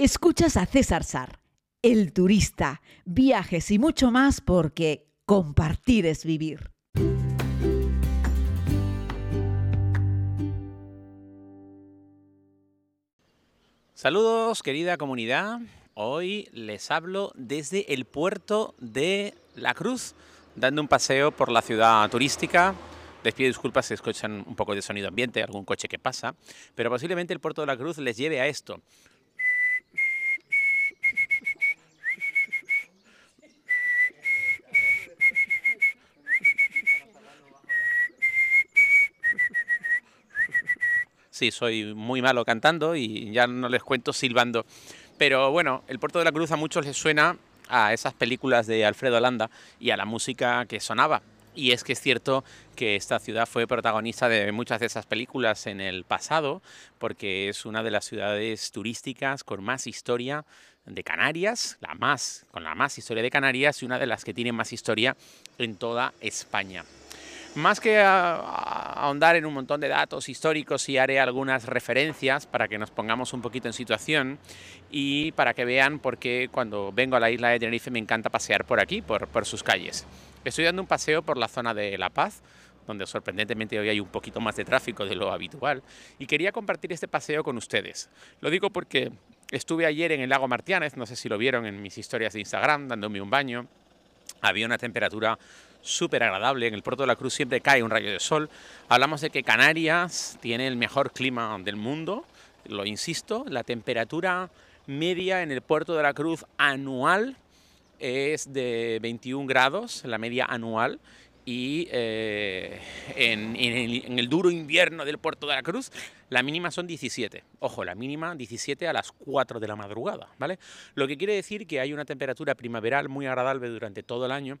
Escuchas a César Sar, el turista, viajes y mucho más porque compartir es vivir. Saludos querida comunidad, hoy les hablo desde el puerto de La Cruz, dando un paseo por la ciudad turística. Les pido disculpas si escuchan un poco de sonido ambiente, algún coche que pasa, pero posiblemente el puerto de La Cruz les lleve a esto. Sí, soy muy malo cantando y ya no les cuento silbando. Pero bueno, el Puerto de la Cruz a muchos les suena a esas películas de Alfredo Landa y a la música que sonaba. Y es que es cierto que esta ciudad fue protagonista de muchas de esas películas en el pasado, porque es una de las ciudades turísticas con más historia de Canarias, la más, con la más historia de Canarias y una de las que tiene más historia en toda España. Más que ahondar en un montón de datos históricos y haré algunas referencias para que nos pongamos un poquito en situación y para que vean por qué cuando vengo a la isla de Tenerife me encanta pasear por aquí, por, sus calles. Estoy dando un paseo por la zona de La Paz, donde sorprendentemente hoy hay un poquito más de tráfico de lo habitual, y quería compartir este paseo con ustedes. Lo digo porque estuve ayer en el lago Martiánez, no sé si lo vieron en mis historias de Instagram, dándome un baño. Había una temperatura súper agradable. En el puerto de la Cruz siempre cae un rayo de sol. Hablamos de que Canarias tiene el mejor clima del mundo, lo insisto, la temperatura media en el puerto de la Cruz anual es de 21 grados, la media anual, y eh, en, en, el duro invierno del puerto de la Cruz la mínima son 17. Ojo, la mínima 17 a las 4 de la madrugada, ¿vale? Lo que quiere decir que hay una temperatura primaveral muy agradable durante todo el año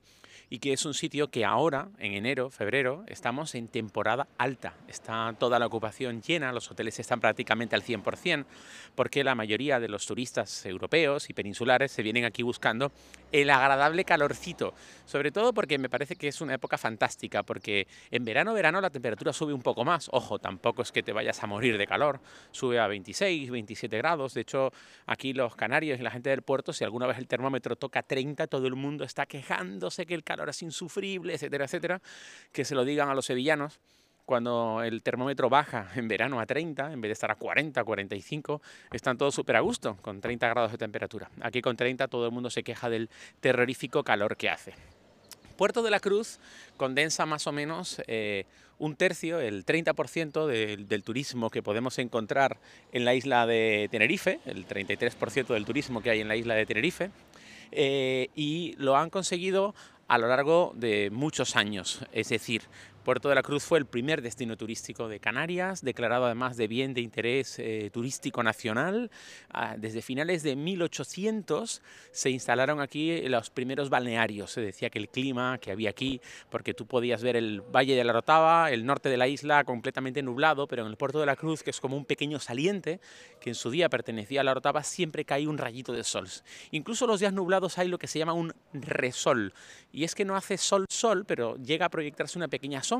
y que es un sitio que ahora, en enero, febrero, estamos en temporada alta. Está toda la ocupación llena, los hoteles están prácticamente al 100%, porque la mayoría de los turistas europeos y peninsulares se vienen aquí buscando el agradable calorcito, sobre todo porque me parece que es una época fantástica, porque en verano, verano la temperatura sube un poco más. Ojo, tampoco es que te vayas a morir de calor, sube a 26, 27 grados. De hecho, aquí los canarios y la gente del puerto, si alguna vez el termómetro toca 30, todo el mundo está quejándose que el calor es insufrible, etcétera, etcétera, que se lo digan a los sevillanos cuando el termómetro baja en verano a 30, en vez de estar a 40, 45, están todos súper a gusto, con 30 grados de temperatura. Aquí con 30 todo el mundo se queja del terrorífico calor que hace. Puerto de la Cruz condensa más o menos eh, un tercio, el 30% del turismo que podemos encontrar en la isla de Tenerife, el 33% del turismo que hay en la isla de Tenerife, eh, y lo han conseguido a lo largo de muchos años. Es decir, Puerto de la Cruz fue el primer destino turístico de Canarias, declarado además de bien de interés eh, turístico nacional. Ah, desde finales de 1800 se instalaron aquí los primeros balnearios. Se decía que el clima que había aquí, porque tú podías ver el Valle de la Rotava, el norte de la isla completamente nublado, pero en el Puerto de la Cruz, que es como un pequeño saliente, que en su día pertenecía a la Rotava, siempre caía un rayito de sol. Incluso los días nublados hay lo que se llama un resol. Y es que no hace sol-sol, pero llega a proyectarse una pequeña sombra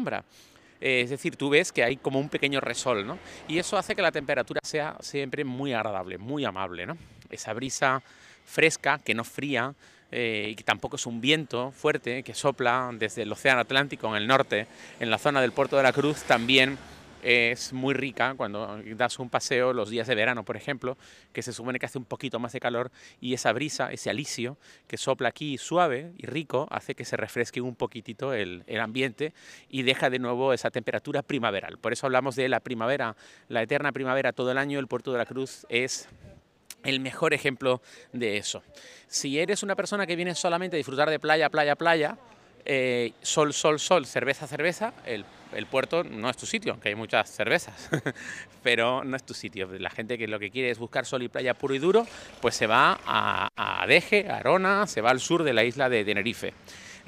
eh, es decir, tú ves que hay como un pequeño resol, ¿no? Y eso hace que la temperatura sea siempre muy agradable, muy amable, ¿no? Esa brisa fresca, que no fría, eh, y que tampoco es un viento fuerte que sopla desde el Océano Atlántico en el norte, en la zona del Puerto de la Cruz, también es muy rica cuando das un paseo los días de verano, por ejemplo, que se supone que hace un poquito más de calor y esa brisa, ese alisio que sopla aquí suave y rico, hace que se refresque un poquitito el, el ambiente y deja de nuevo esa temperatura primaveral. Por eso hablamos de la primavera, la eterna primavera todo el año, el Puerto de la Cruz es el mejor ejemplo de eso. Si eres una persona que viene solamente a disfrutar de playa, playa, playa, eh, sol, sol, sol, cerveza, cerveza, el, puerto no es tu sitio, aunque hay muchas cervezas, pero no es tu sitio. La gente que lo que quiere es buscar sol y playa puro y duro, pues se va a, a Adeje, a Arona, se va al sur de la isla de Tenerife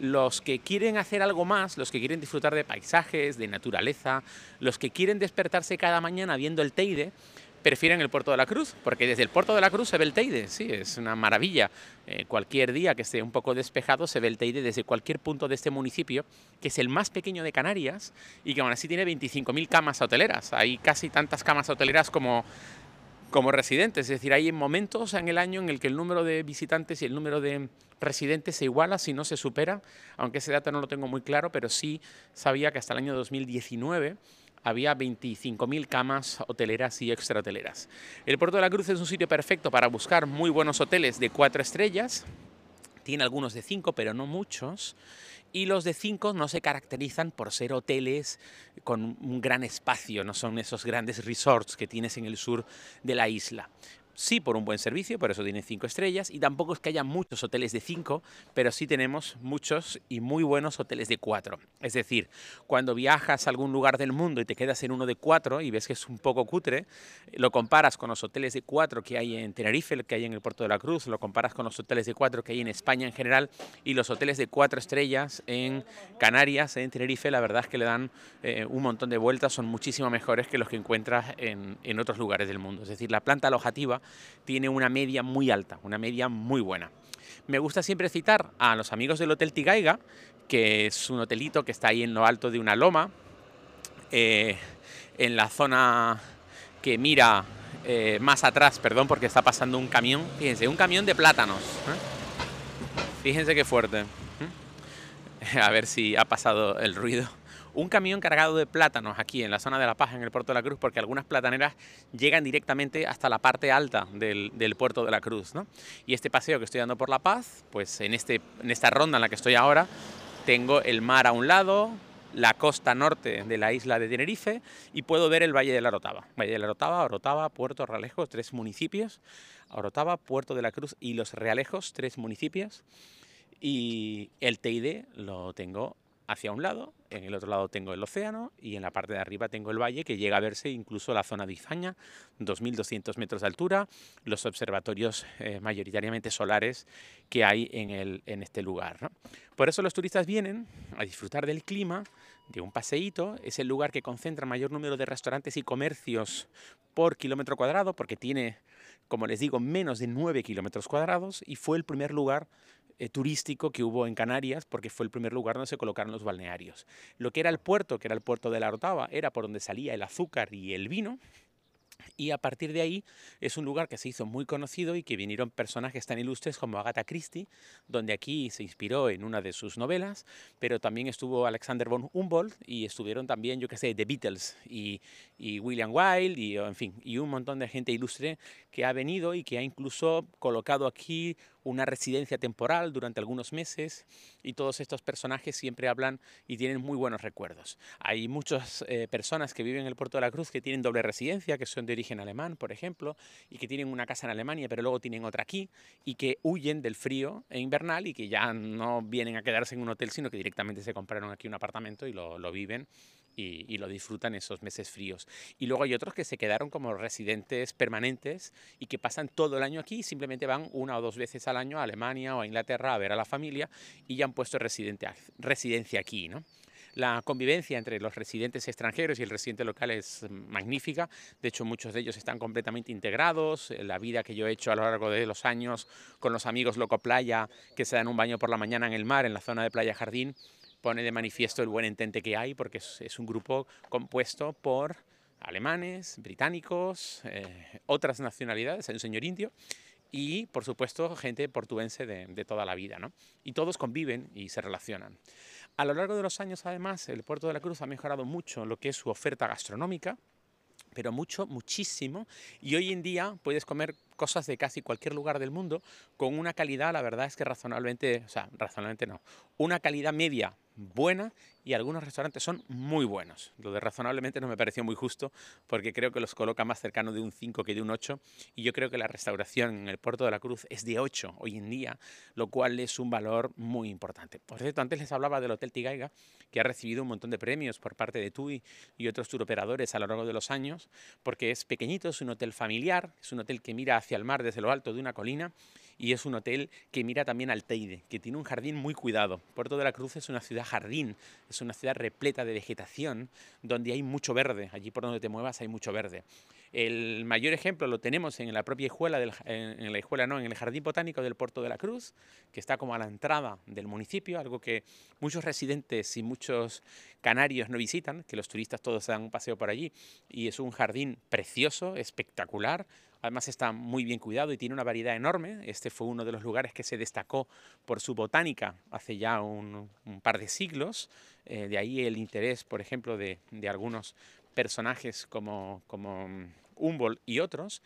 los que quieren hacer algo más, los que quieren disfrutar de paisajes, de naturaleza, los que quieren despertarse cada mañana viendo el Teide, prefieren el Puerto de la Cruz, porque desde el Puerto de la Cruz se ve el Teide, sí, es una maravilla. Eh, cualquier día que esté un poco despejado se ve el Teide desde cualquier punto de este municipio, que es el más pequeño de Canarias y que aún así tiene 25.000 camas hoteleras. Hay casi tantas camas hoteleras como como residentes. Es decir, hay momentos en el año en el que el número de visitantes y el número de residentes se iguala, si no se supera, aunque ese dato no lo tengo muy claro, pero sí sabía que hasta el año 2019 había 25.000 camas hoteleras y extrahoteleras. El Puerto de la Cruz es un sitio perfecto para buscar muy buenos hoteles de cuatro estrellas. Tiene algunos de cinco, pero no muchos. Y los de cinco no se caracterizan por ser hoteles con un gran espacio, no son esos grandes resorts que tienes en el sur de la isla sí por un buen servicio, por eso tiene cinco estrellas, y tampoco es que haya muchos hoteles de cinco, pero sí tenemos muchos y muy buenos hoteles de cuatro. Es decir, cuando viajas a algún lugar del mundo y te quedas en uno de cuatro y ves que es un poco cutre, lo comparas con los hoteles de cuatro que hay en Tenerife, que hay en el Puerto de la Cruz, lo comparas con los hoteles de cuatro que hay en España en general y los hoteles de cuatro estrellas en Canarias, en Tenerife, la verdad es que le dan eh, un montón de vueltas, son muchísimo mejores que los que encuentras en, en otros lugares del mundo. Es decir, la planta alojativa tiene una media muy alta, una media muy buena. Me gusta siempre citar a los amigos del Hotel Tigaiga, que es un hotelito que está ahí en lo alto de una loma, eh, en la zona que mira eh, más atrás, perdón, porque está pasando un camión, fíjense, un camión de plátanos. ¿eh? Fíjense qué fuerte. A ver si ha pasado el ruido un camión cargado de plátanos aquí en la zona de La Paz, en el puerto de la Cruz, porque algunas plataneras llegan directamente hasta la parte alta del, puerto de la Cruz. ¿no? Y este paseo que estoy dando por La Paz, pues en, este, en esta ronda en la que estoy ahora, tengo el mar a un lado, la costa norte de la isla de Tenerife y puedo ver el Valle de la Orotava. Valle de la Orotava, Orotava, Puerto Realejos, tres municipios. Orotava, Puerto de la Cruz y Los Realejos, tres municipios. Y el TID lo tengo hacia un lado, en el otro lado tengo el océano y en la parte de arriba tengo el valle que llega a verse incluso la zona de Izaña, 2.200 metros de altura, los observatorios eh, mayoritariamente solares que hay en, el, en este lugar. Por eso los turistas vienen a disfrutar del clima, de un paseíto, es el lugar que concentra mayor número de restaurantes y comercios por kilómetro cuadrado porque tiene, como les digo, menos de 9 kilómetros cuadrados y fue el primer lugar eh, turístico que hubo en Canarias, porque fue el primer lugar donde se colocaron los balnearios. Lo que era el puerto, que era el puerto de la Rotava, era por donde salía el azúcar y el vino, y a partir de ahí es un lugar que se hizo muy conocido y que vinieron personajes tan ilustres como Agatha Christie, donde aquí se inspiró en una de sus novelas, pero también estuvo Alexander von Humboldt y estuvieron también, yo qué sé, The Beatles y, William Wilde y, en fin, y un montón de gente ilustre que ha venido y que ha incluso colocado aquí una residencia temporal durante algunos meses y todos estos personajes siempre hablan y tienen muy buenos recuerdos. Hay muchas eh, personas que viven en el Puerto de la Cruz que tienen doble residencia, que son de origen alemán, por ejemplo, y que tienen una casa en Alemania, pero luego tienen otra aquí, y que huyen del frío e invernal y que ya no vienen a quedarse en un hotel, sino que directamente se compraron aquí un apartamento y lo, lo viven y, lo disfrutan esos meses fríos. Y luego hay otros que se quedaron como residentes permanentes y que pasan todo el año aquí simplemente van una o dos veces al año a Alemania o a Inglaterra a ver a la familia y ya han puesto residencia aquí. ¿no? La convivencia entre los residentes extranjeros y el residente local es magnífica. De hecho, muchos de ellos están completamente integrados. La vida que yo he hecho a lo largo de los años con los amigos Loco Playa, que se dan un baño por la mañana en el mar, en la zona de Playa Jardín, pone de manifiesto el buen entente que hay, porque es, un grupo compuesto por alemanes, británicos, eh, otras nacionalidades, hay un señor indio, y por supuesto gente portuense de, de, toda la vida, ¿no? Y todos conviven y se relacionan. A lo largo de los años, además, el Puerto de la Cruz ha mejorado mucho lo que es su oferta gastronómica, pero mucho, muchísimo, y hoy en día puedes comer cosas de casi cualquier lugar del mundo con una calidad, la verdad es que razonablemente, o sea, razonablemente no, una calidad media buena y algunos restaurantes son muy buenos. Lo de razonablemente no me pareció muy justo porque creo que los coloca más cercano de un 5 que de un 8 y yo creo que la restauración en el Puerto de la Cruz es de 8 hoy en día, lo cual es un valor muy importante. Por cierto, antes les hablaba del Hotel Tigaiga que ha recibido un montón de premios por parte de TUI y otros turoperadores a lo largo de los años porque es pequeñito, es un hotel familiar, es un hotel que mira hacia el mar desde lo alto de una colina y es un hotel que mira también al Teide, que tiene un jardín muy cuidado. Puerto de la Cruz es una ciudad jardín, es una ciudad repleta de vegetación, donde hay mucho verde, allí por donde te muevas hay mucho verde. El mayor ejemplo lo tenemos en la propia escuela, del, en la escuela no, en el Jardín Botánico del Puerto de la Cruz, que está como a la entrada del municipio, algo que muchos residentes y muchos canarios no visitan, que los turistas todos dan un paseo por allí, y es un jardín precioso, espectacular, Además está muy bien cuidado y tiene una variedad enorme. Este fue uno de los lugares que se destacó por su botánica hace ya un, par de siglos. Eh, de ahí el interés, por ejemplo, de, algunos personajes como, como Humboldt y otros.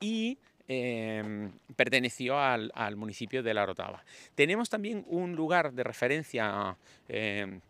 Y em, perteneció al, municipio de La Rotava. Tenemos también un lugar de referencia em,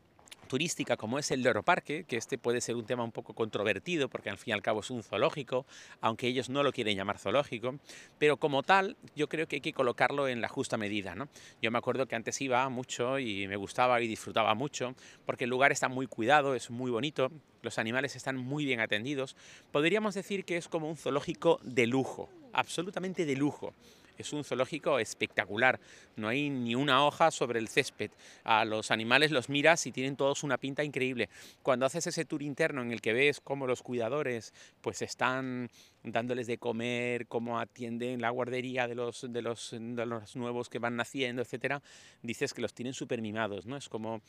turística como es el Loro Parque, que este puede ser un tema un poco controvertido porque al fin y al cabo es un zoológico, aunque ellos no lo quieren llamar zoológico, pero como tal yo creo que hay que colocarlo en la justa medida. ¿no? Yo me acuerdo que antes iba mucho y me gustaba y disfrutaba mucho porque el lugar está muy cuidado, es muy bonito, los animales están muy bien atendidos. Podríamos decir que es como un zoológico de lujo, absolutamente de lujo. Es un zoológico espectacular. No hay ni una hoja sobre el césped. A los animales los miras y tienen todos una pinta increíble. Cuando haces ese tour interno en el que ves cómo los cuidadores pues están dándoles de comer, cómo atienden la guardería de los, de los, de los nuevos que van naciendo, etcétera, dices que los tienen súper mimados, ¿no? Es como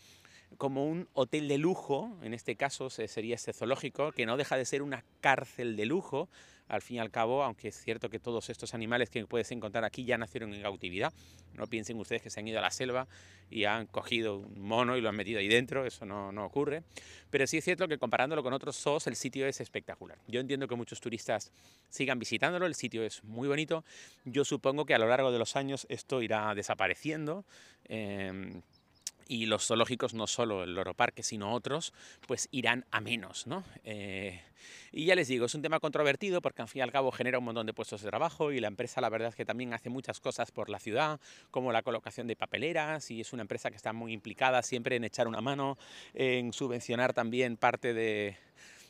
como un hotel de lujo, en este caso sería este zoológico, que no deja de ser una cárcel de lujo, al fin y al cabo, aunque es cierto que todos estos animales que puedes encontrar aquí ya nacieron en cautividad, no piensen ustedes que se han ido a la selva y han cogido un mono y lo han metido ahí dentro, eso no, no ocurre, pero sí es cierto que comparándolo con otros zoos, el sitio es espectacular. Yo entiendo que muchos turistas sigan visitándolo, el sitio es muy bonito, yo supongo que a lo largo de los años esto irá desapareciendo. Em, y los zoológicos, no solo el Loro Parque, sino otros, pues irán a menos, ¿no? Eh, y ya les digo, es un tema controvertido porque al fin y al cabo genera un montón de puestos de trabajo y la empresa la verdad es que también hace muchas cosas por la ciudad, como la colocación de papeleras y es una empresa que está muy implicada siempre en echar una mano, en subvencionar también parte de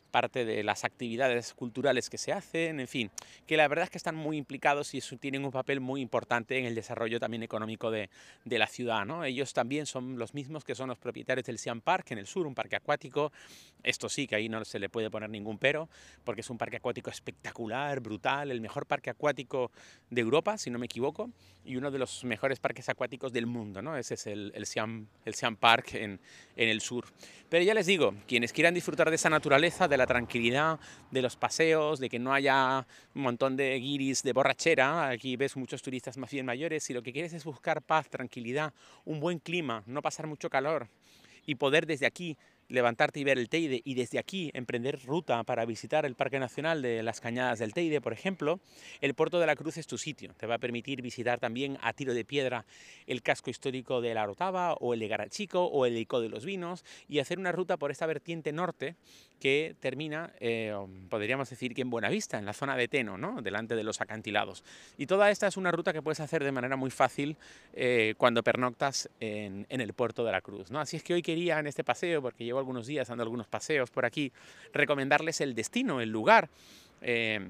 parte de las actividades culturales que se hacen, en fin, que la verdad es que están muy implicados y tienen un papel muy importante en el desarrollo también económico de, de, la ciudad. ¿no? Ellos también son los mismos que son los propietarios del Siam Park en el sur, un parque acuático. Esto sí, que ahí no se le puede poner ningún pero, porque es un parque acuático espectacular, brutal, el mejor parque acuático de Europa, si no me equivoco, y uno de los mejores parques acuáticos del mundo. ¿no? Ese es el, el, Siam, el Siam Park en, en el sur. Pero ya les digo, quienes quieran disfrutar de esa naturaleza, de la tranquilidad de los paseos, de que no haya un montón de guiris de borrachera. Aquí ves muchos turistas más bien mayores. Si lo que quieres es buscar paz, tranquilidad, un buen clima, no pasar mucho calor y poder desde aquí levantarte y ver el Teide y desde aquí emprender ruta para visitar el Parque Nacional de las Cañadas del Teide, por ejemplo, el Puerto de la Cruz es tu sitio. Te va a permitir visitar también a tiro de piedra el casco histórico de la Rotava o el de Garachico o el Ico de los Vinos y hacer una ruta por esta vertiente norte que termina, eh, podríamos decir que en Buenavista, en la zona de Teno, ¿no? delante de los acantilados. Y toda esta es una ruta que puedes hacer de manera muy fácil eh, cuando pernoctas en, el Puerto de la Cruz. ¿no? Así es que hoy quería en este paseo, porque llevo algunos días dando algunos paseos por aquí, recomendarles el destino, el lugar. Eh,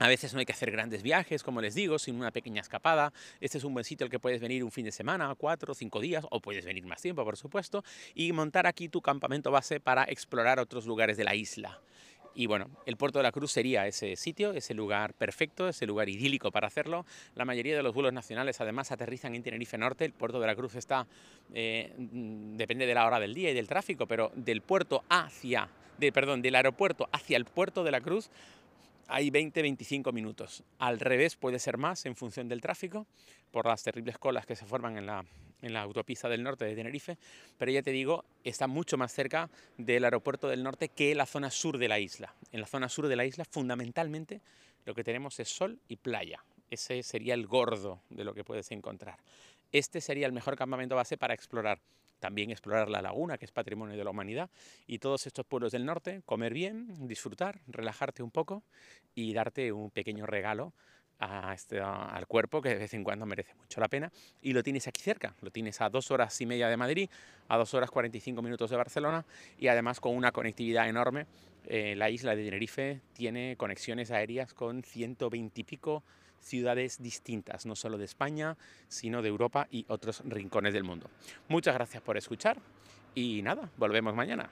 a veces no hay que hacer grandes viajes, como les digo, sino una pequeña escapada. Este es un buen sitio al que puedes venir un fin de semana, cuatro o cinco días, o puedes venir más tiempo, por supuesto, y montar aquí tu campamento base para explorar otros lugares de la isla. Y bueno, el Puerto de la Cruz sería ese sitio, ese lugar perfecto, ese lugar idílico para hacerlo. La mayoría de los vuelos nacionales además aterrizan en Tenerife Norte. El Puerto de la Cruz está, eh, depende de la hora del día y del tráfico, pero del puerto hacia, perdón, del aeropuerto hacia el Puerto de la Cruz hay 20-25 minutos. Al revés puede ser más en función del tráfico, por las terribles colas que se forman en la, en la autopista del norte de Tenerife, pero ya te digo, está mucho más cerca del aeropuerto del norte que la zona sur de la isla. En la zona sur de la isla fundamentalmente lo que tenemos es sol y playa. Ese sería el gordo de lo que puedes encontrar. Este sería el mejor campamento base para explorar también explorar la laguna, que es patrimonio de la humanidad, y todos estos pueblos del norte, comer bien, disfrutar, relajarte un poco y darte un pequeño regalo a este, al cuerpo, que de vez en cuando merece mucho la pena, y lo tienes aquí cerca, lo tienes a dos horas y media de Madrid, a dos horas 45 minutos de Barcelona, y además con una conectividad enorme. Eh, la isla de Tenerife tiene conexiones aéreas con 120 y pico ciudades distintas, no solo de España, sino de Europa y otros rincones del mundo. Muchas gracias por escuchar y nada, volvemos mañana.